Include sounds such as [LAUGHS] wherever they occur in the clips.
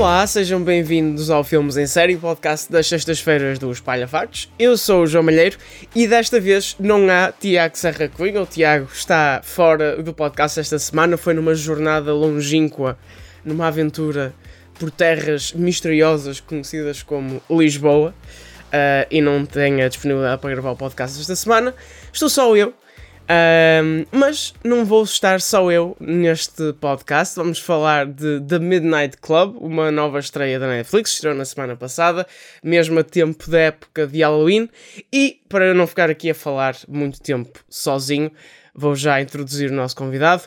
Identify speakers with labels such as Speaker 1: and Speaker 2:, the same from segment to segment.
Speaker 1: Olá, sejam bem-vindos ao Filmes em Série, podcast das sextas-feiras do Espalha Factos. Eu sou o João Malheiro e desta vez não há Tiago Serra Cunha. O Tiago está fora do podcast esta semana, foi numa jornada longínqua, numa aventura por terras misteriosas conhecidas como Lisboa. Uh, e não tem a disponibilidade para gravar o podcast esta semana. Estou só eu, um, mas não vou estar só eu neste podcast. Vamos falar de The Midnight Club, uma nova estreia da Netflix, estreou na semana passada, mesmo a tempo da época de Halloween. E para eu não ficar aqui a falar muito tempo sozinho, vou já introduzir o nosso convidado.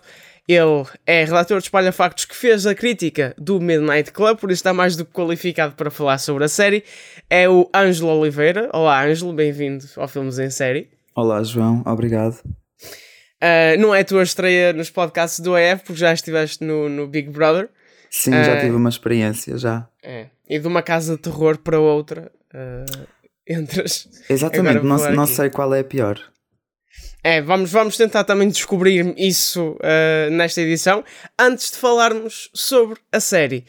Speaker 1: Ele é relator de Espalha Factos que fez a crítica do Midnight Club, por isso está mais do que qualificado para falar sobre a série. É o Ângelo Oliveira. Olá, Ângelo, bem-vindo ao Filmes em Série.
Speaker 2: Olá, João, obrigado.
Speaker 1: Uh, não é a tua estreia nos podcasts do AF, porque já estiveste no, no Big Brother.
Speaker 2: Sim, uh, já tive uma experiência, já.
Speaker 1: É. E de uma casa de terror para outra, uh, [LAUGHS] entras.
Speaker 2: Exatamente, não, não sei qual é a pior.
Speaker 1: É, vamos, vamos tentar também descobrir isso nesta edição. Antes de falarmos sobre a série,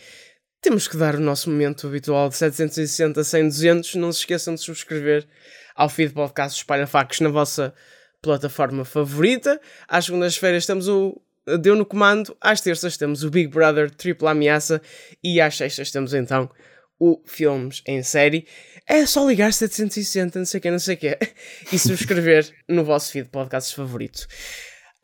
Speaker 1: temos que dar o nosso momento habitual de 760, 100, 200. Não se esqueçam de subscrever ao feed podcast Espalha Facos na vossa plataforma favorita. Às segundas-feiras temos o Deu no Comando, às terças temos o Big Brother Tripla Ameaça e às sextas temos então o Filmes em Série. É só ligar 760, não sei o que, não sei o que, [LAUGHS] e subscrever no vosso feed de podcasts favorito.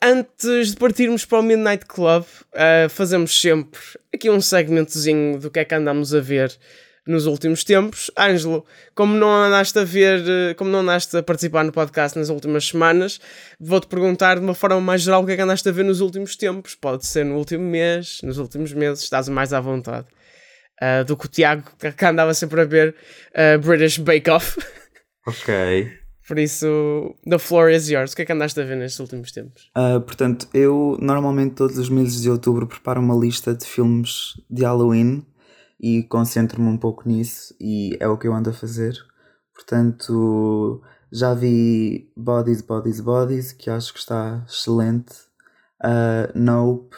Speaker 1: Antes de partirmos para o Midnight Club, uh, fazemos sempre aqui um segmentozinho do que é que andamos a ver nos últimos tempos. Ângelo, como não andaste a ver, eh, como não andaste a participar no podcast nas últimas semanas, vou-te perguntar de uma forma mais geral o que é que andaste a ver nos últimos tempos. Pode ser no último mês, nos últimos meses, estás mais à vontade. Uh, do que o Tiago, que andava sempre a ver uh, British Bake Off. [LAUGHS]
Speaker 2: Ok.
Speaker 1: Por isso, the floor is yours. O que é que andaste a ver nestes últimos tempos?
Speaker 2: Uh, portanto, eu normalmente todos os meses de outubro preparo uma lista de filmes de Halloween e concentro-me um pouco nisso e é o que eu ando a fazer. Portanto, já vi Bodies, Bodies, Bodies, que acho que está excelente. Uh, nope,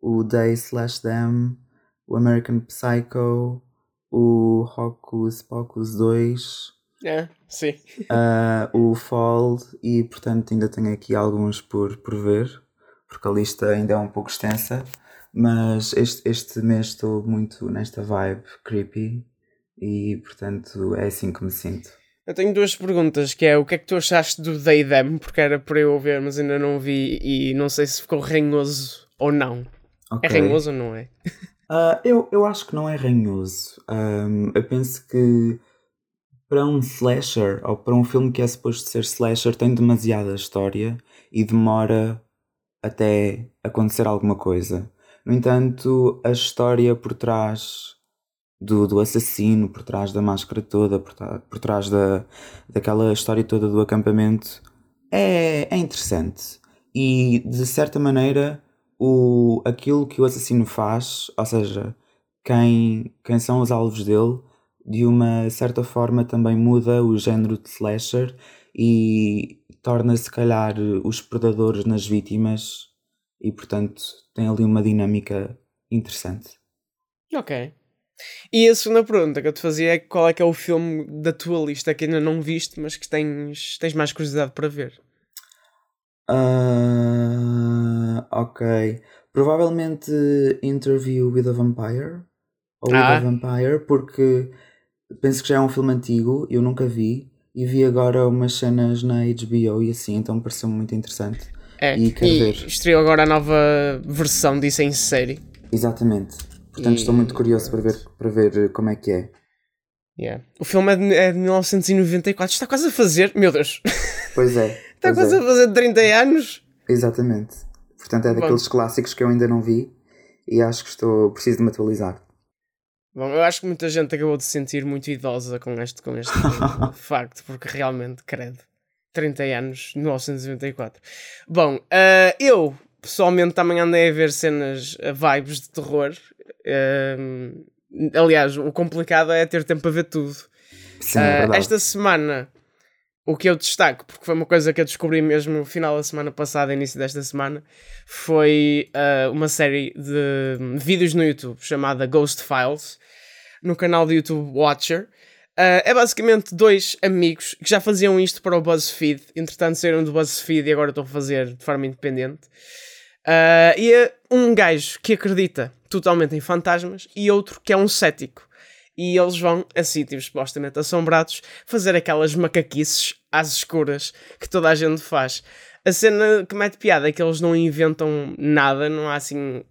Speaker 2: o Day Slash Them, o American Psycho, o Hocus Pocus 2.
Speaker 1: É, sim.
Speaker 2: Uh, o Fall e portanto ainda tenho aqui alguns por, por ver, porque a lista ainda é um pouco extensa. Mas este, este mês estou muito nesta vibe creepy e portanto é assim que me sinto.
Speaker 1: Eu tenho duas perguntas, que é o que é que tu achaste do Day Them, porque era para eu ver, mas ainda não vi e não sei se ficou ranhoso ou não. É okay. É ranhoso ou não é?
Speaker 2: Uh, [LAUGHS] eu, eu acho que não é ranhoso. Um, eu penso que para um slasher, ou para um filme que é suposto ser slasher, tem demasiada história e demora até acontecer alguma coisa. No entanto, a história por trás do, do assassino, por trás da máscara toda, por, por trás da, daquela história toda do acampamento, é, é interessante. E de certa maneira, o, aquilo que o assassino faz, ou seja, quem, quem são os alvos dele, de uma certa forma também muda o género de slasher e torna se calhar os predadores nas vítimas e portanto tem ali uma dinâmica interessante.
Speaker 1: Ok. E a segunda pergunta que eu te fazia é qual é que é o filme da tua lista que ainda não viste, mas que tens, tens mais curiosidade para ver?
Speaker 2: Uh, ok. Provavelmente Interview with a Vampire. Ou ah. with a Vampire, porque penso que já é um filme antigo, eu nunca vi. E vi agora umas cenas na HBO e assim, então pareceu muito interessante.
Speaker 1: É, e, e estreou agora a nova versão disso em série.
Speaker 2: Exatamente. Portanto, e... estou muito curioso para ver, para ver como é que é.
Speaker 1: Yeah. O filme é de, é de 1994, está quase a fazer. Meu Deus!
Speaker 2: Pois é. [LAUGHS]
Speaker 1: está
Speaker 2: pois
Speaker 1: quase
Speaker 2: é.
Speaker 1: a fazer 30 anos.
Speaker 2: Exatamente. Portanto, é daqueles Bom. clássicos que eu ainda não vi e acho que estou preciso de me atualizar.
Speaker 1: Bom, eu acho que muita gente acabou de se sentir muito idosa com este, com este [LAUGHS] facto, porque realmente, credo. 30 anos, 1994. Bom, uh, eu pessoalmente também andei a ver cenas, uh, vibes de terror. Uh, aliás, o complicado é ter tempo para ver tudo.
Speaker 2: Sim, é esta
Speaker 1: semana o que eu destaco, porque foi uma coisa que eu descobri mesmo no final da semana passada, início desta semana, foi uh, uma série de vídeos no YouTube chamada Ghost Files, no canal do YouTube Watcher. Uh, é basicamente dois amigos que já faziam isto para o BuzzFeed, entretanto saíram do BuzzFeed e agora estão a fazer de forma independente. Uh, e é um gajo que acredita totalmente em fantasmas e outro que é um cético e eles vão a sítios supostamente assombrados fazer aquelas macaquices às escuras que toda a gente faz. A cena que mete piada é que eles não inventam nada, não há assim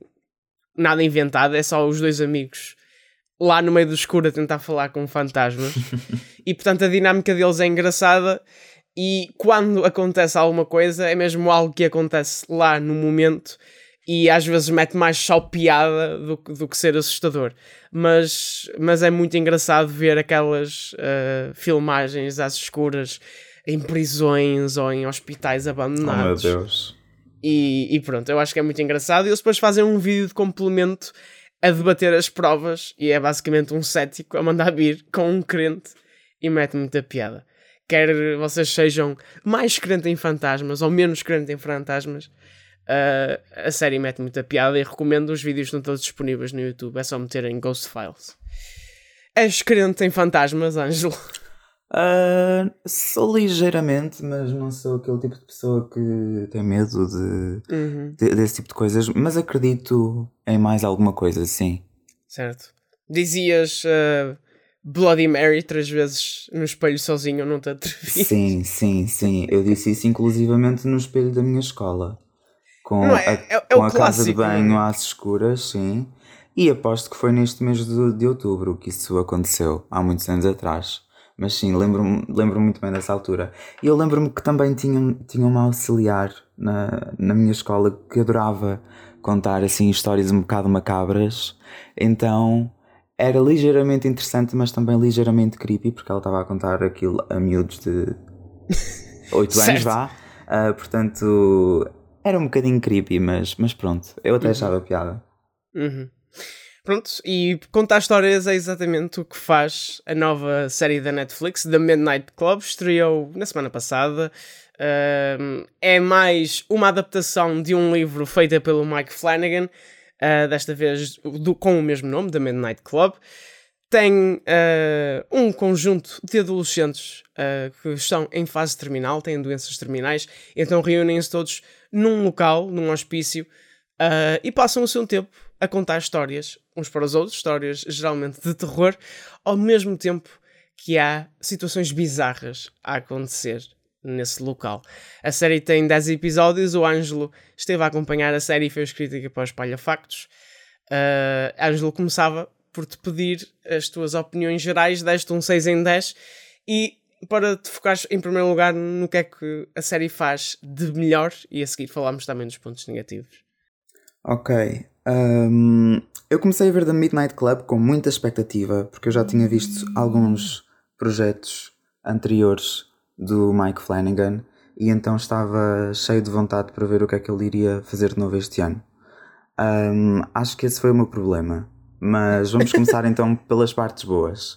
Speaker 1: nada inventado, é só os dois amigos lá no meio do escuro a tentar falar com fantasmas. [LAUGHS] e portanto a dinâmica deles é engraçada e quando acontece alguma coisa é mesmo algo que acontece lá no momento e às vezes mete mais só piada do, do que ser assustador. Mas, mas é muito engraçado ver aquelas uh, filmagens às escuras em prisões ou em hospitais abandonados.
Speaker 2: Oh meu Deus.
Speaker 1: E, e pronto, eu acho que é muito engraçado. E eles depois fazem um vídeo de complemento a debater as provas e é basicamente um cético a mandar vir com um crente e mete muita piada. Quer vocês sejam mais crente em fantasmas ou menos crente em fantasmas, Uh, a série mete muita piada e recomendo os vídeos estão todos disponíveis no YouTube. É só meterem Ghost Files. És crente em fantasmas, Ângelo?
Speaker 2: Uh, sou ligeiramente, mas não sou aquele tipo de pessoa que tem medo de, uhum. de, desse tipo de coisas. Mas acredito em mais alguma coisa, sim.
Speaker 1: Certo. Dizias uh, Bloody Mary três vezes no espelho sozinho, não te atrevi.
Speaker 2: Sim, sim, sim. Eu disse isso inclusivamente no espelho da minha escola com é, a, é, é com a casa de banho às escuras, sim. E aposto que foi neste mês de, de outubro que isso aconteceu, há muitos anos atrás. Mas sim, lembro-me lembro muito bem dessa altura. E eu lembro-me que também tinha, tinha uma auxiliar na, na minha escola que adorava contar assim histórias um bocado macabras. Então era ligeiramente interessante, mas também ligeiramente creepy, porque ela estava a contar aquilo a miúdos de [LAUGHS] 8 anos, vá. Uh, portanto, era um bocadinho creepy, mas, mas pronto, eu até uhum. achava piada.
Speaker 1: Uhum. Pronto, e contar histórias é exatamente o que faz a nova série da Netflix, The Midnight Club, estreou na semana passada. Uh, é mais uma adaptação de um livro feita pelo Mike Flanagan, uh, desta vez do, com o mesmo nome, The Midnight Club. Tem uh, um conjunto de adolescentes ah, que estão em fase terminal, têm doenças terminais, então reúnem-se todos num local, num hospício, uh, e passam o seu tempo a contar histórias uns para os outros, histórias geralmente de terror, ao mesmo tempo que há situações bizarras a acontecer nesse local. A série tem 10 episódios, o Ângelo esteve a acompanhar a série e fez crítica para o Espalha Factos. Uh, Ângelo começava por te pedir as tuas opiniões gerais, deste um 6 em 10 e para te focares em primeiro lugar no que é que a série faz de melhor e a seguir falarmos também dos pontos negativos.
Speaker 2: Ok. Um, eu comecei a ver The Midnight Club com muita expectativa, porque eu já tinha visto alguns projetos anteriores do Mike Flanagan e então estava cheio de vontade para ver o que é que ele iria fazer de novo este ano. Um, acho que esse foi o meu problema. Mas vamos começar então [LAUGHS] pelas partes boas.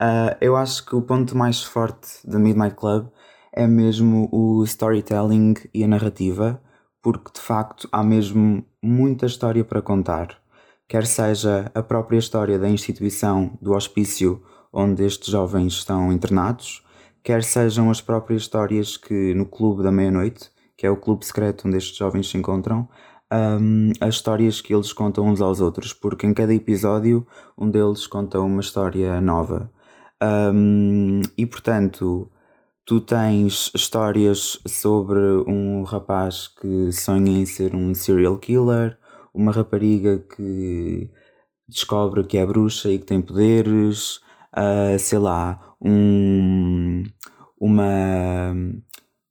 Speaker 2: Uh, eu acho que o ponto mais forte da Midnight Club é mesmo o storytelling e a narrativa, porque de facto há mesmo muita história para contar. Quer seja a própria história da instituição do hospício onde estes jovens estão internados, quer sejam as próprias histórias que no Clube da Meia-Noite, que é o clube secreto onde estes jovens se encontram, um, as histórias que eles contam uns aos outros, porque em cada episódio um deles conta uma história nova. Um, e portanto, tu tens histórias sobre um rapaz que sonha em ser um serial killer, uma rapariga que descobre que é bruxa e que tem poderes, uh, sei lá, um, uma,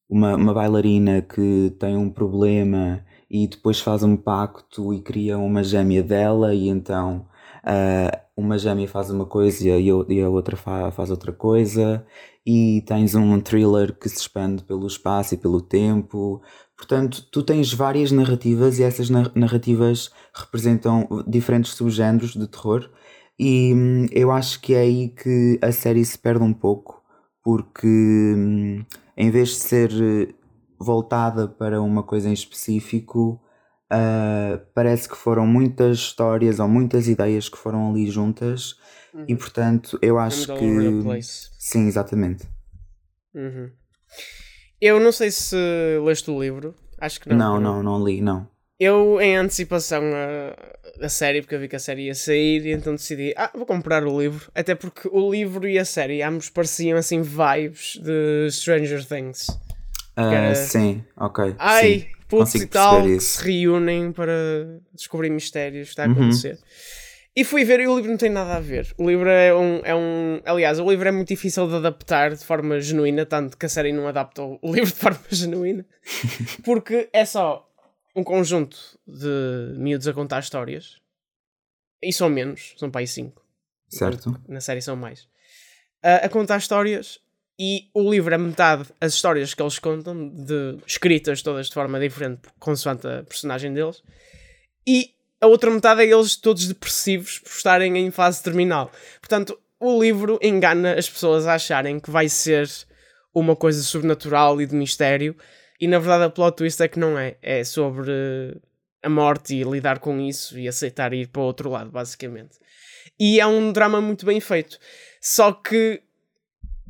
Speaker 2: uma, uma bailarina que tem um problema e depois faz um pacto e cria uma gêmea dela e então uh, uma gêmea faz uma coisa e a, outra faz outra coisa, e tens um thriller que se expande pelo espaço e pelo tempo. Portanto, tu tens várias narrativas e essas narrativas representam diferentes subgéneros de terror, e hum, eu acho que é aí que a série se perde um pouco, porque hum, em vez de ser eh, voltada para uma coisa em específico, uh, parece que foram muitas histórias ou muitas ideias que foram ali juntas uhum. e portanto eu acho que. Sim, exatamente.
Speaker 1: Uhum. Eu não sei se leste o livro, acho que não.
Speaker 2: Não, não, não, não li, não.
Speaker 1: Eu, em antecipação a, a série, porque eu vi que a série ia sair, e então decidi, ah, vou comprar o livro. Até porque o livro e a série ambos pareciam assim vibes de Stranger Things.
Speaker 2: Uh, era... Sim, ok.
Speaker 1: Ai, putz e tal, que se reúnem para descobrir mistérios que está a uhum. acontecer. Uhum. E fui ver e o livro não tem nada a ver. O livro é um, é um. Aliás, o livro é muito difícil de adaptar de forma genuína, tanto que a série não adapta o [LAUGHS] livro de forma genuína. [LAUGHS] Porque é só um conjunto de miúdos a contar histórias. E são menos, são para aí cinco.
Speaker 2: Certo.
Speaker 1: Na série são mais. Uh, a contar histórias e o livro é metade as histórias que eles contam, de, escritas todas de forma diferente, consoante a personagem deles, e a outra metade é eles todos depressivos por estarem em fase terminal. Portanto, o livro engana as pessoas a acharem que vai ser uma coisa sobrenatural e de mistério, e na verdade a plot twist é que não é. É sobre a morte e lidar com isso e aceitar ir para o outro lado, basicamente. E é um drama muito bem feito. Só que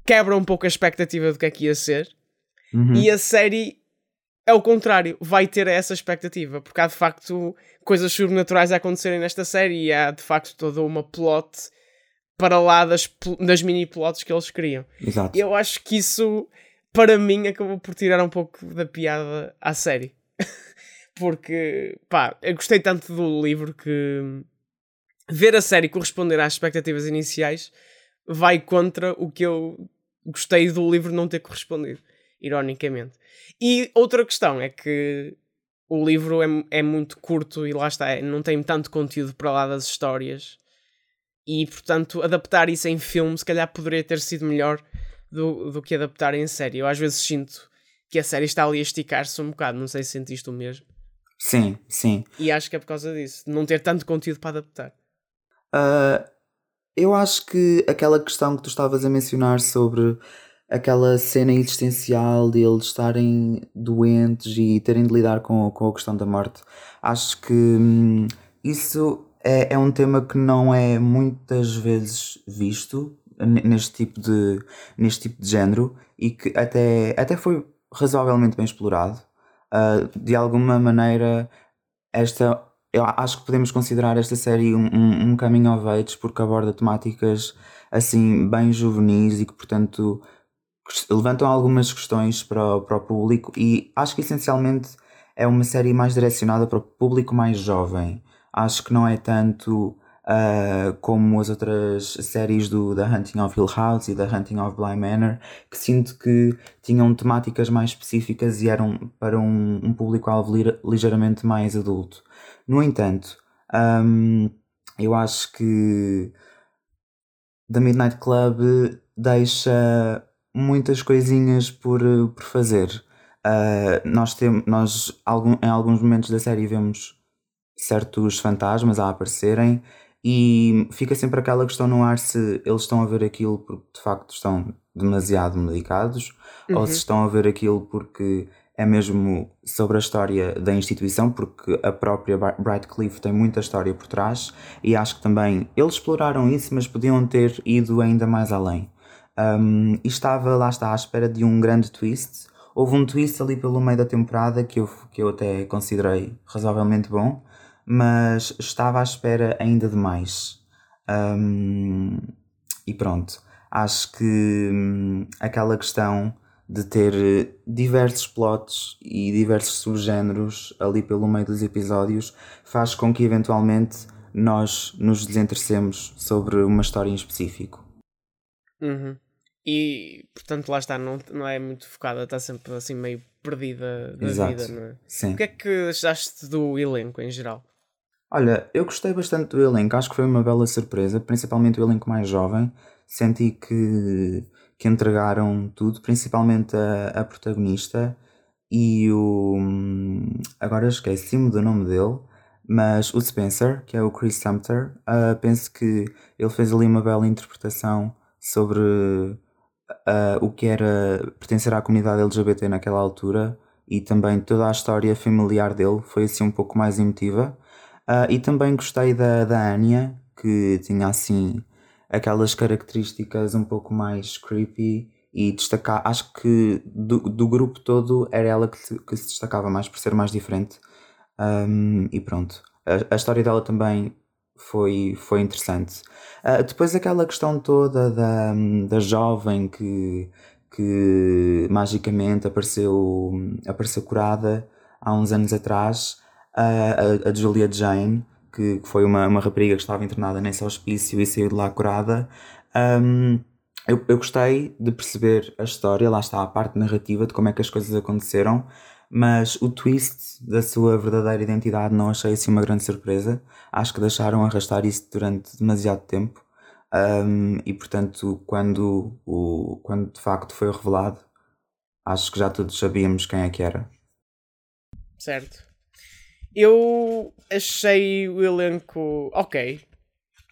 Speaker 1: quebra um pouco a expectativa do que é que ia ser. Uhum. E a série é o contrário, vai ter essa expectativa, porque há de facto coisas sobrenaturais a acontecerem nesta série e há de facto toda uma plot para lá das, das mini plots que eles criam.
Speaker 2: Exato.
Speaker 1: Eu acho que isso para mim acabou por tirar um pouco da piada à série. [LAUGHS] Porque, pá, eu gostei tanto do livro que ver a série corresponder às expectativas iniciais vai contra o que eu gostei do livro não ter correspondido, ironicamente. E outra questão é que o livro é, é muito curto e lá está, é, não tem tanto conteúdo para lá das histórias. E portanto, adaptar isso em filme se calhar poderia ter sido melhor do, do que adaptar em série. Eu às vezes sinto que a série está ali a esticar-se um bocado, não sei se sentiste o mesmo.
Speaker 2: Sim, sim.
Speaker 1: E acho que é por causa disso, não ter tanto conteúdo para adaptar.
Speaker 2: Uh, eu acho que aquela questão que tu estavas a mencionar sobre aquela cena existencial de eles estarem doentes e terem de lidar com, com a questão da morte, acho que hum, isso é, é um tema que não é muitas vezes visto neste tipo de, neste tipo de género e que até, até foi razoavelmente bem explorado. Uh, de alguma maneira, esta eu acho que podemos considerar esta série um, um, um caminho of age porque aborda temáticas assim bem juvenis e que portanto levantam algumas questões para o, para o público e acho que essencialmente é uma série mais direcionada para o público mais jovem. Acho que não é tanto uh, como as outras séries do The Hunting of Hill House e The Hunting of Bly Manor, que sinto que tinham temáticas mais específicas e eram para um, um público-alvo ligeiramente mais adulto. No entanto, um, eu acho que The Midnight Club deixa muitas coisinhas por, por fazer. Uh, nós temos nós algum, em alguns momentos da série vemos certos fantasmas a aparecerem e fica sempre aquela questão no ar se eles estão a ver aquilo porque de facto estão demasiado medicados uhum. ou se estão a ver aquilo porque é mesmo sobre a história da instituição, porque a própria Bright Cliff tem muita história por trás e acho que também eles exploraram isso, mas podiam ter ido ainda mais além. Um, estava, lá está, à espera de um grande twist. Houve um twist ali pelo meio da temporada que eu, que eu até considerei razoavelmente bom, mas estava à espera ainda de mais. Um, e pronto, acho que hum, aquela questão de ter diversos plots e diversos subgéneros ali pelo meio dos episódios faz com que eventualmente nós nos desinteressemos sobre uma história em específico.
Speaker 1: Uhum. E portanto lá está, não, não é muito focada, está sempre assim meio perdida da Exato. vida, não é?
Speaker 2: Sim.
Speaker 1: O que é que achaste do elenco em geral?
Speaker 2: Olha, eu gostei bastante do elenco, acho que foi uma bela surpresa, principalmente o elenco mais jovem. Senti que, que entregaram tudo, principalmente a, a protagonista e o. Agora esqueci-me do nome dele, mas o Spencer, que é o Chris Sumter, uh, penso que ele fez ali uma bela interpretação sobre uh, o que era pertencer à comunidade LGBT naquela altura e também toda a história familiar dele foi assim um pouco mais emotiva. Uh, e também gostei da, da Anya, que tinha assim aquelas características um pouco mais creepy e destacar, acho que do, do grupo todo era ela que, que se destacava mais por ser mais diferente. Um, e pronto. A, a, história dela também foi, foi interessante. Uh, depois aquela questão toda da, da jovem que, que magicamente apareceu, apareceu curada há uns anos atrás, uh, a, a Julia Jane, que, que, foi uma, uma rapariga que estava internada nesse hospício e saiu de lá curada. Um, eu, eu gostei de perceber a história, lá está a parte narrativa de como é que as coisas aconteceram, mas o twist da sua verdadeira identidade não achei assim uma grande surpresa. Acho que deixaram arrastar isso durante demasiado tempo. Um, e portanto, quando, o, quando de facto foi revelado, acho que já todos sabíamos quem é que era.
Speaker 1: Certo. Eu achei o elenco ok.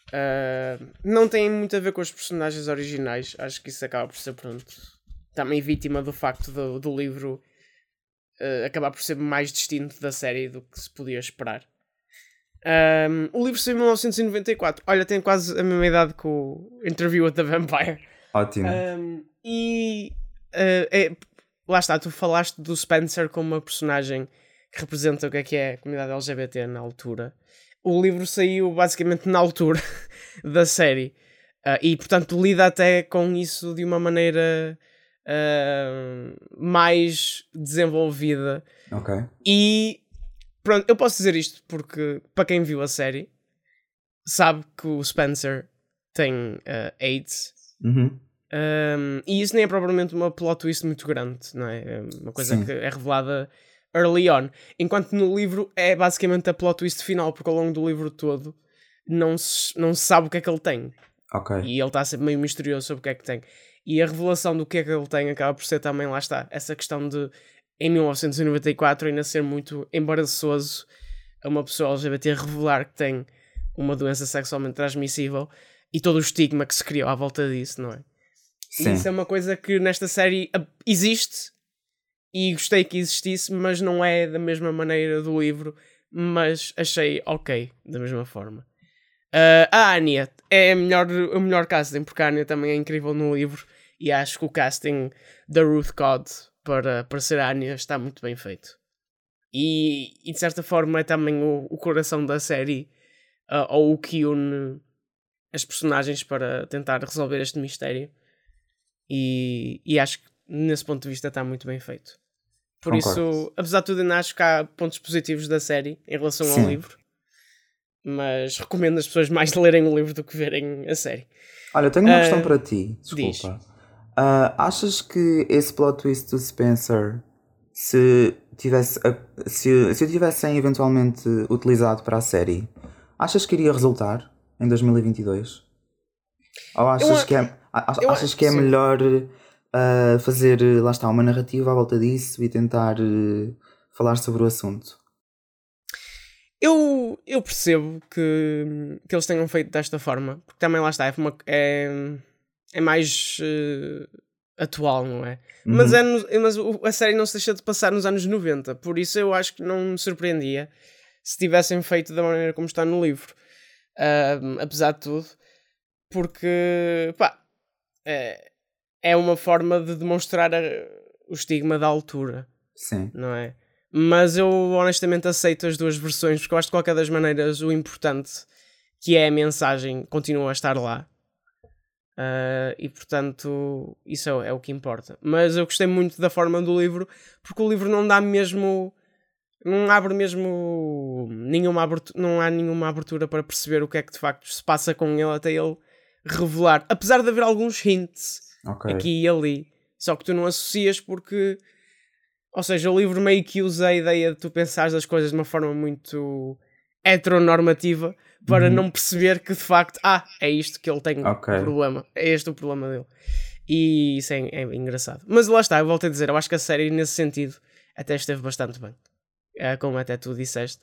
Speaker 1: Uh, não tem muito a ver com os personagens originais. Acho que isso acaba por ser pronto. Também vítima do facto do, do livro uh, acabar por ser mais distinto da série do que se podia esperar. Um, o livro saiu em 1994. Olha, tem quase a mesma idade que o Interview with the Vampire.
Speaker 2: Ótimo.
Speaker 1: Um, e uh, é, lá está, tu falaste do Spencer como uma personagem que representa o que é que é a comunidade LGBT na altura. O livro saiu basicamente na altura [LAUGHS] da série. Uh, e portanto lida até com isso de uma maneira uh, mais desenvolvida.
Speaker 2: Ok.
Speaker 1: E pronto, eu posso dizer isto porque para quem viu a série sabe que o Spencer tem uh, AIDS.
Speaker 2: Uhum.
Speaker 1: Um, e isso nem é propriamente uma plot twist muito grande, não é? É uma coisa Sim. que é revelada early on. Enquanto no livro é basicamente a plot twist final, porque ao longo do livro todo não se, não se sabe o que é que ele tem. E ele está sempre meio misterioso sobre o que é que tem. E a revelação do que é que ele tem acaba por ser também, lá está, essa questão de, em 1994, ainda ser muito embaraçoso a uma pessoa LGBT revelar que tem uma doença sexualmente transmissível e todo o estigma que se criou à volta disso, não é? Sim. E isso é uma coisa que nesta série existe e gostei que existisse, mas não é da mesma maneira do livro, mas achei ok da mesma forma. Uh, a Anya é a melhor, o melhor casting, porque a Anya também é incrível no livro e acho que o casting da Ruth Codd para, para ser a Anya está muito bem feito. E, e de certa forma é também o, o coração da série, uh, ou o que une as personagens para tentar resolver este mistério. E, e acho que nesse ponto de vista está muito bem feito. Por Concordo. isso, apesar de tudo, ainda acho que há pontos positivos da série em relação Sim. ao livro. Mas recomendo as pessoas mais [LAUGHS] lerem o livro do que verem a série.
Speaker 2: Olha, tenho uma uh, questão para ti. Desculpa. Uh, achas que esse plot twist do Spencer, se, tivesse, se, se o tivessem eventualmente utilizado para a série, achas que iria resultar em 2022? Ou achas eu, que é, achas que é melhor uh, fazer, lá está, uma narrativa à volta disso e tentar uh, falar sobre o assunto?
Speaker 1: Eu, eu percebo que, que eles tenham feito desta forma, porque também lá está, é, uma, é, é mais uh, atual, não é? Uhum. Mas, é no, mas a série não se deixa de passar nos anos 90, por isso eu acho que não me surpreendia se tivessem feito da maneira como está no livro. Uh, apesar de tudo, porque pá, é, é uma forma de demonstrar a, o estigma da altura.
Speaker 2: Sim.
Speaker 1: Não é? Mas eu honestamente aceito as duas versões, porque eu acho que de qualquer das maneiras o importante, que é a mensagem, continua a estar lá. Uh, e portanto, isso é, é, o que importa. Mas eu gostei muito da forma do livro, porque o livro não dá mesmo. Não abre mesmo nenhuma abertura, não há nenhuma abertura para perceber o que é que de facto se passa com ele até ele revelar. Apesar de haver alguns hints okay. aqui e ali. Só que tu não associas porque ou seja, o livro meio que usa a ideia de tu pensares as coisas de uma forma muito heteronormativa para uhum. não perceber que de facto, ah, é isto que ele tem okay. problema, é este o problema dele. E isso é, é, engraçado. Mas lá está, eu volto a dizer, eu acho que a série nesse sentido até esteve bastante bem. É, como até tu disseste.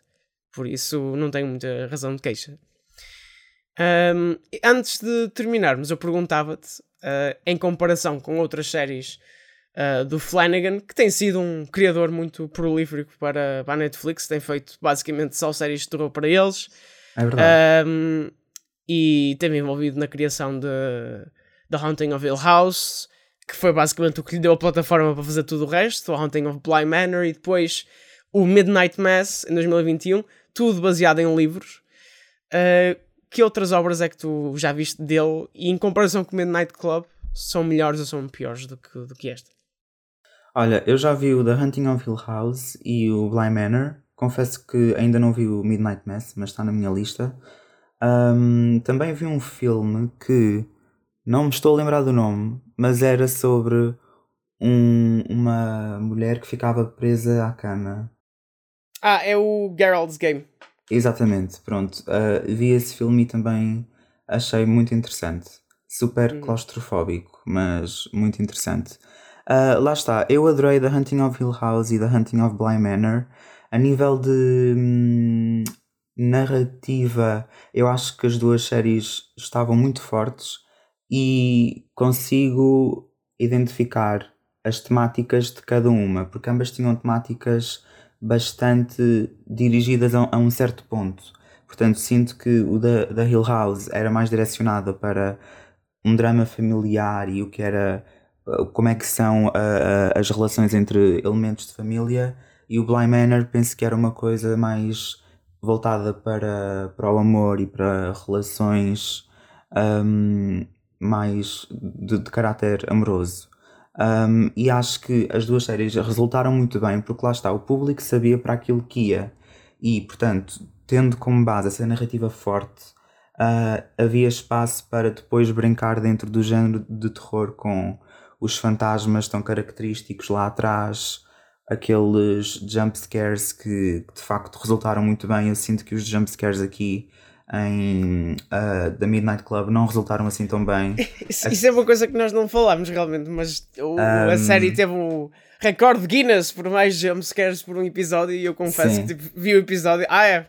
Speaker 1: Por isso não tenho muita razão de queixa. Um, antes de terminarmos, eu perguntava-te, uh, em comparação com outras séries uh, do Flanagan, que tem sido um criador muito prolífico para, para a Netflix, tem feito basicamente só séries de terror para eles.
Speaker 2: É verdade.
Speaker 1: Um, e teve envolvido na criação de The Haunting of Hill House, que foi basicamente o que lhe deu a plataforma para fazer tudo o resto, o Haunting of Bly Manor e depois o Midnight Mass em 2021, tudo baseado em livros. Uh, que outras obras é que tu já viste dele e em comparação com o Midnight Club são melhores ou são piores do que, do que esta?
Speaker 2: Olha, eu já vi o The Hunting of Hill House e o Bly Manor. Confesso que ainda não vi o Midnight Mass, mas está na minha lista. Um, também vi um filme que não me estou a lembrar do nome, mas era sobre um, uma mulher que ficava presa à cama.
Speaker 1: Ah, é o Geralt's Game.
Speaker 2: Exatamente, pronto. Uh, vi esse filme e também achei muito interessante. Super uhum. claustrofóbico, mas muito interessante. Uh, lá está, eu adorei The Hunting of Hill House e The Hunting of Bly Manor. A nível de hum, narrativa, eu acho que as duas séries estavam muito fortes e consigo identificar as temáticas de cada uma, porque ambas tinham temáticas bastante dirigidas a, a um certo ponto. Portanto, sinto que o da, da Hill House era mais direcionada para um drama familiar e o que era como é que são uh, uh, as relações entre elementos de família e o Bly Manor penso que era uma coisa mais voltada para, para o amor e para relações um, mais de, de caráter amoroso. Um, e acho que as duas séries resultaram muito bem, porque lá está, o público sabia para aquilo que ia, e portanto, tendo como base essa narrativa forte, uh, havia espaço para depois brincar dentro do género de terror com os fantasmas tão característicos lá atrás, aqueles jump scares que, que de facto resultaram muito bem. Eu sinto que os jump scares aqui em uh, The Midnight Club não resultaram assim tão bem. [LAUGHS]
Speaker 1: isso, isso, é uma coisa que nós não falámos realmente, mas o, um... a série teve o recorde Guinness por mais jumpscares por um episódio e eu confesso Sim. que tipo, vi o episódio. Ah, é.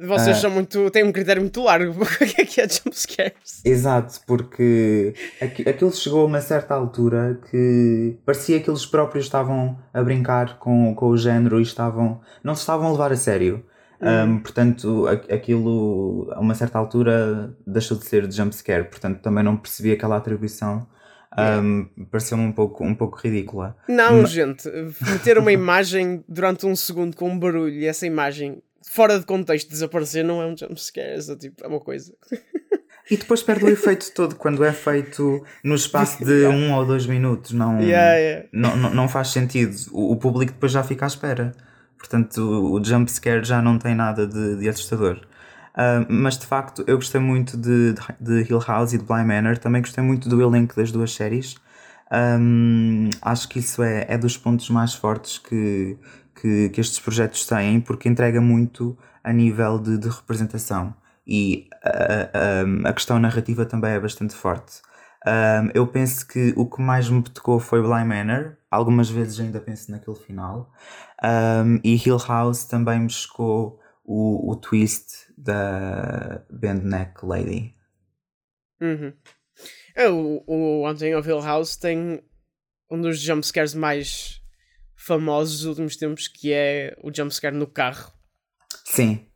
Speaker 1: Vocês uh... são muito. têm um critério muito largo. [LAUGHS] o que é que é jumpscares?
Speaker 2: Exato, porque aqu aquilo chegou a uma certa altura que parecia que eles próprios estavam a brincar com, com o género e estavam. não se estavam a levar a sério. Um, portanto, aquilo a uma certa altura deixou de ser de jumpscare, portanto também não percebi aquela atribuição. Um, Pareceu-me um pouco, um pouco ridícula.
Speaker 1: Não, Mas... gente, meter uma [LAUGHS] imagem durante um segundo com um barulho e essa imagem fora de contexto desaparecer não é um jumpscare, é, tipo, é uma coisa.
Speaker 2: E depois perde o efeito todo quando é feito no espaço de um ou dois minutos. Não,
Speaker 1: yeah, yeah.
Speaker 2: não, não, não faz sentido. O, o público depois já fica à espera. Portanto, o, o jump scare já não tem nada de, de assustador. Uh, mas de facto, eu gostei muito de, de, Hill House e de Bly Manor. Também gostei muito do elenco das duas séries. Um, acho que isso é, é dos pontos mais fortes que, que, que, estes projetos têm, porque entrega muito a nível de, de representação. E a, a, questão narrativa também é bastante forte. Um, eu penso que o que mais me tocou foi Bly Manor. Algumas vezes ainda penso naquele final. Um, e Hill House também me chocou o, o twist da Band Neck Lady.
Speaker 1: Uhum. É, o, o Haunting of Hill House tem um dos jumpscares mais famosos dos últimos tempos, que é o jumpscare no carro.
Speaker 2: Sim.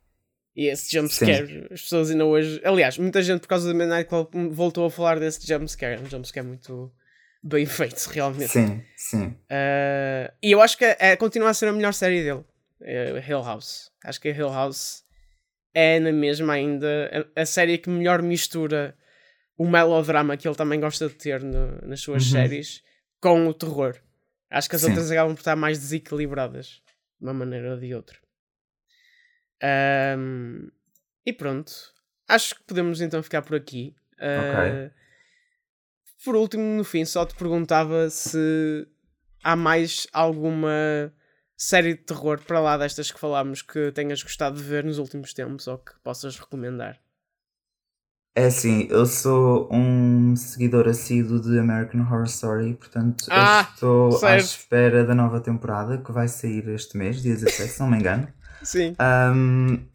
Speaker 1: E esse jumpscare, as pessoas ainda hoje. Aliás, muita gente por causa do Midnight Club voltou a falar desse jumpscare. É um jumpscare muito bem feito, [LAUGHS] realmente.
Speaker 2: Sim, sim.
Speaker 1: Uh, e eu acho que é, continua a ser a melhor série dele, é Hill House. Acho que a Hill House é na mesma ainda a, a, série que melhor mistura o melodrama que ele também gosta de ter no, nas suas uhum. séries com o terror. Acho que as sim. outras acabam por estar mais desequilibradas de uma maneira ou de outra. Um, e pronto. Acho que podemos então ficar por aqui. Uh, ok por último, no fim, só te perguntava se há mais alguma série de terror para lá destas que falámos que tenhas gostado de ver nos últimos tempos ou que possas recomendar.
Speaker 2: É assim, eu sou um seguidor assíduo de American Horror Story, portanto
Speaker 1: Ah,
Speaker 2: estou à
Speaker 1: certo.
Speaker 2: espera da nova temporada que vai sair este mês, dia 17, se não me engano.
Speaker 1: Sim.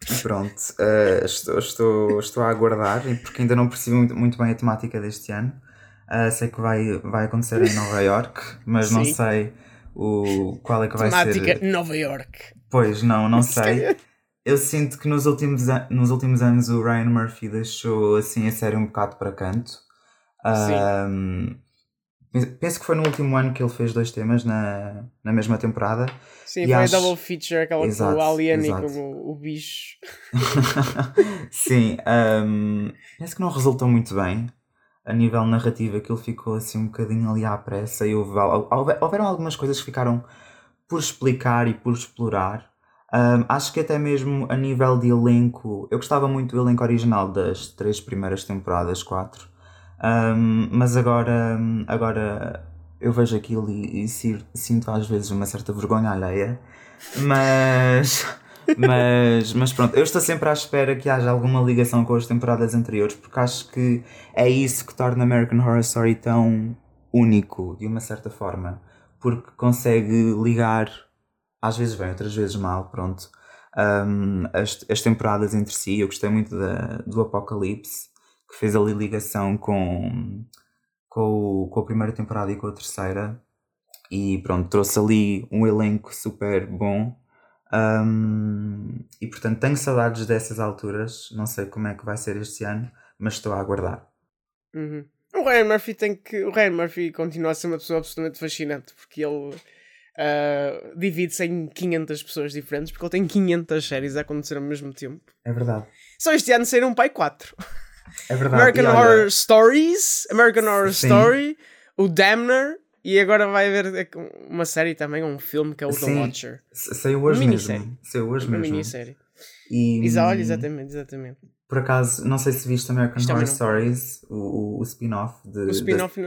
Speaker 2: E pronto, eh, estou, estou, estou a aguardar, e porque ainda não percebi muito, muito bem a temática deste ano. Ah, sei que vai, vai acontecer em Nova York, mas não
Speaker 1: Sim.
Speaker 2: sei o, qual é que vai
Speaker 1: Temática
Speaker 2: ser.
Speaker 1: Nova York.
Speaker 2: Pois, não, não
Speaker 1: Se
Speaker 2: sei. Eu sinto que nos últimos, nos últimos anos o Ryan Murphy deixou assim a série um bocado para canto. Ahm, penso que foi no último ano que ele fez dois temas na, na mesma temporada.
Speaker 1: Sim,
Speaker 2: E
Speaker 1: foi
Speaker 2: acho-
Speaker 1: a double feature, aquela
Speaker 2: Exato,
Speaker 1: com o Alien
Speaker 2: exato.
Speaker 1: e com o, o bicho. [LAUGHS]
Speaker 2: Sim, ahm, penso que não resultou muito bem. A nível narrativo, aquilo ficou assim um bocadinho ali à pressa e houve, houveram algumas coisas que ficaram por explicar e por explorar. Ahm, acho que até mesmo a nível de elenco, eu gostava muito do elenco original das três primeiras temporadas, quatro. Ahm, mas agora, agora eu vejo aquilo e, e si- sinto às vezes uma certa vergonha alheia. Mas, [LAUGHS] mas, mas pronto, eu estou sempre à espera que haja alguma ligação com as temporadas anteriores, porque acho que é isso que torna American Horror Story tão único, de uma certa forma, porque consegue ligar, às vezes bem, outras vezes mal, pronto, um, as, as temporadas entre si. Eu gostei muito da, do Apocalipse, que fez ali ligação com, com, com a primeira temporada e com a terceira. E pronto, trouxe ali um elenco super bom. Um, e portanto tenho saudades dessas alturas. Não sei como é que vai ser este ano, mas estou a aguardar.
Speaker 1: Uhum. O Ryan Murphy tem que. O Ryan Murphy continua a ser uma pessoa absolutamente fascinante porque ele ah, divide-se em 500 pessoas diferentes porque ele tem 500 séries a acontecer ao mesmo tempo.
Speaker 2: É verdade.
Speaker 1: Só este ano saíram um pai 4.
Speaker 2: É verdade.
Speaker 1: American
Speaker 2: olha,
Speaker 1: Horror Stories, American Horror
Speaker 2: Sim.
Speaker 1: Story, o Damner e agora vai haver uma série também, um filme que é o The
Speaker 2: Sim.
Speaker 1: Watcher.
Speaker 2: sa- Saiu hoje
Speaker 1: Uma
Speaker 2: mesmo. Saiu hoje
Speaker 1: Uma
Speaker 2: mesmo.
Speaker 1: minissérie.
Speaker 2: E,
Speaker 1: olha, exatamente, exatamente.
Speaker 2: Por acaso, não sei se viste American
Speaker 1: Isto
Speaker 2: Horror
Speaker 1: também não.
Speaker 2: Stories, o, o, spin-off
Speaker 1: não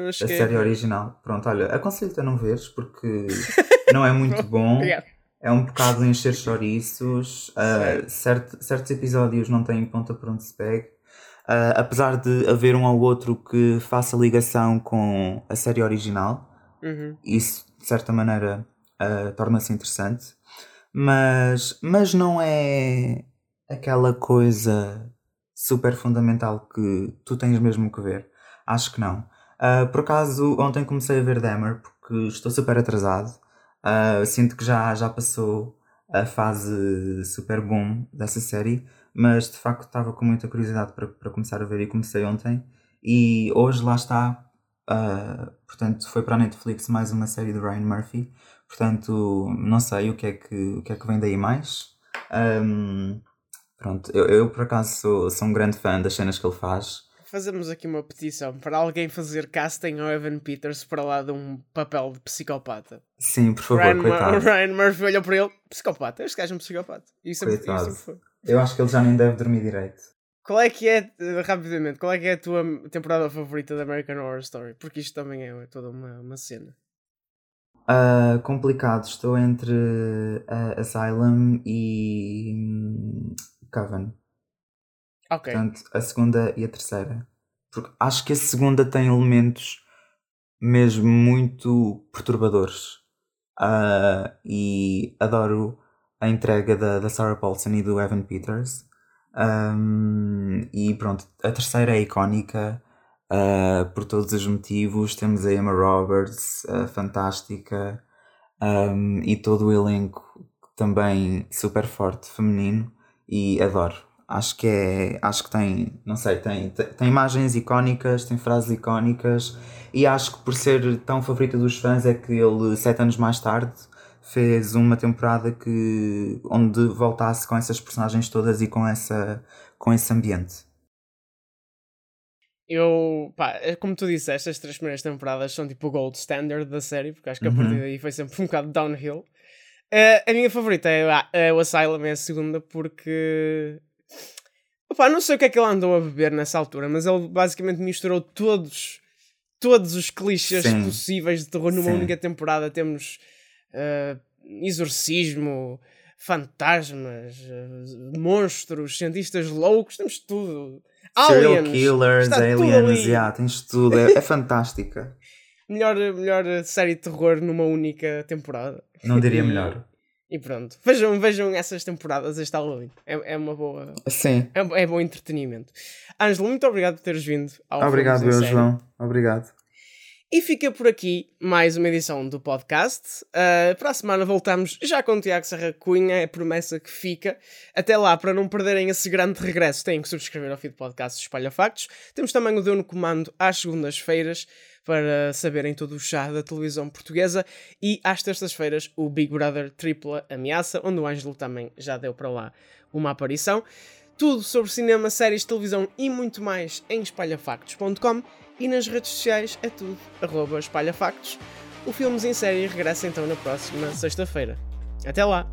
Speaker 2: da, da série original. Pronto, olha, aconselho-te a não veres porque [LAUGHS] não é muito bom.
Speaker 1: Obrigado.
Speaker 2: É um bocado encher chouriços. ah, certo- certos episódios não têm ponta por onde se pegue. Ah, apesar de haver um ou outro que faça ligação com a série original,
Speaker 1: Uhum.
Speaker 2: isso de certa maneira ah, torna-se interessante. Mas, mas não é aquela coisa super fundamental que tu tens mesmo que ver. Acho que não. Ah, por acaso, ontem comecei a ver Dahmer porque estou super atrasado. Sinto que já, já passou a fase super boom dessa série, mas de facto estava com muita curiosidade para, para começar a ver e comecei ontem. E hoje lá está. ah, portanto, foi para a Netflix mais uma série do Ryan Murphy. Portanto, não sei o que é que, o que, é que vem daí mais. Ahm, pronto, eu, eu por acaso sou, sou um grande fã das cenas que ele faz.
Speaker 1: Fazemos aqui uma petição para alguém fazer casting ao Evan Peters para lá de um papel de psicopata.
Speaker 2: Sim, por favor,
Speaker 1: Ryan,
Speaker 2: coitado.
Speaker 1: o Ryan Murphy olhou para ele, psicopata, este gajo é um psicopata. Sempre, e
Speaker 2: Coitado.
Speaker 1: sempre.
Speaker 2: Eu acho que ele já nem deve dormir direito.
Speaker 1: Qual é que é, eh, rapidamente, qual é que é a tua temporada favorita da American Horror Story? Porque isto também é toda uma, uma cena.
Speaker 2: Ah, complicado, estou entre ah, Asylum e hum, Coven.
Speaker 1: Ok.
Speaker 2: Portanto, a segunda e a terceira. Porque acho que a segunda tem elementos mesmo muito perturbadores. Ah, e adoro a entrega da, da Sarah Paulson e do Evan Peters. Ahm, e pronto, a terceira é icónica ah, por todos os motivos. Temos a Emma Roberts, ah, fantástica, ahm, e todo o elenco também super forte, feminino, e adoro. Acho que é, acho que tem, não sei, tem, tem, tem imagens icónicas, tem frases icónicas, e acho que por ser tão favorita dos fãs é que ele, sete anos mais tarde, fez uma temporada que, onde voltasse com essas personagens todas e com, essa, com esse ambiente.
Speaker 1: Eu, pá, é como tu disseste, as três primeiras temporadas são tipo o gold standard da série, porque acho que a
Speaker 2: Uhum.
Speaker 1: partir daí foi sempre um bocado downhill. Eh, a minha favorita é, a- é o Asylum, é a segunda, porque. Opá, não sei o que é que ele andou a beber nessa altura, mas ele basicamente misturou todos, todos os clichês
Speaker 2: Sim.
Speaker 1: possíveis de terror numa
Speaker 2: Sim.
Speaker 1: única temporada. Temos eh, exorcismo, fantasmas, eh, monstros, cientistas loucos, temos tudo.
Speaker 2: Serial
Speaker 1: Aliens.
Speaker 2: killers,
Speaker 1: Está tudo
Speaker 2: aliens,
Speaker 1: ali.
Speaker 2: yeah, tens tudo. É, é fantástica. [LAUGHS]
Speaker 1: Melhor, melhor série de terror numa única temporada.
Speaker 2: Não diria melhor. [LAUGHS]
Speaker 1: E pronto. Vejam, vejam essas temporadas este Halloween. É, é uma boa.
Speaker 2: Sim.
Speaker 1: É, é bom entretenimento. Ângelo, muito obrigado por teres vindo ao
Speaker 2: Obrigado, eu. João. Obrigado.
Speaker 1: E fica por aqui mais uma edição do podcast. Uh, para a semana voltamos já com o Tiago Serra Cunha, é a promessa que fica. Até lá, para não perderem esse grande regresso, têm que subscrever ao feed podcast Espalha Factos. Temos também o Deu no Comando às segundas-feiras para saberem todo o chá da televisão portuguesa. E às terças-feiras o Big Brother Tripla Ameaça, onde o Ângelo também já deu para lá uma aparição. Tudo sobre cinema, séries, televisão e muito mais em espalhafactos.com e nas redes sociais é tudo arroba espalhafactos. O Filmes em Série regressa então na próxima sexta-feira. Até lá!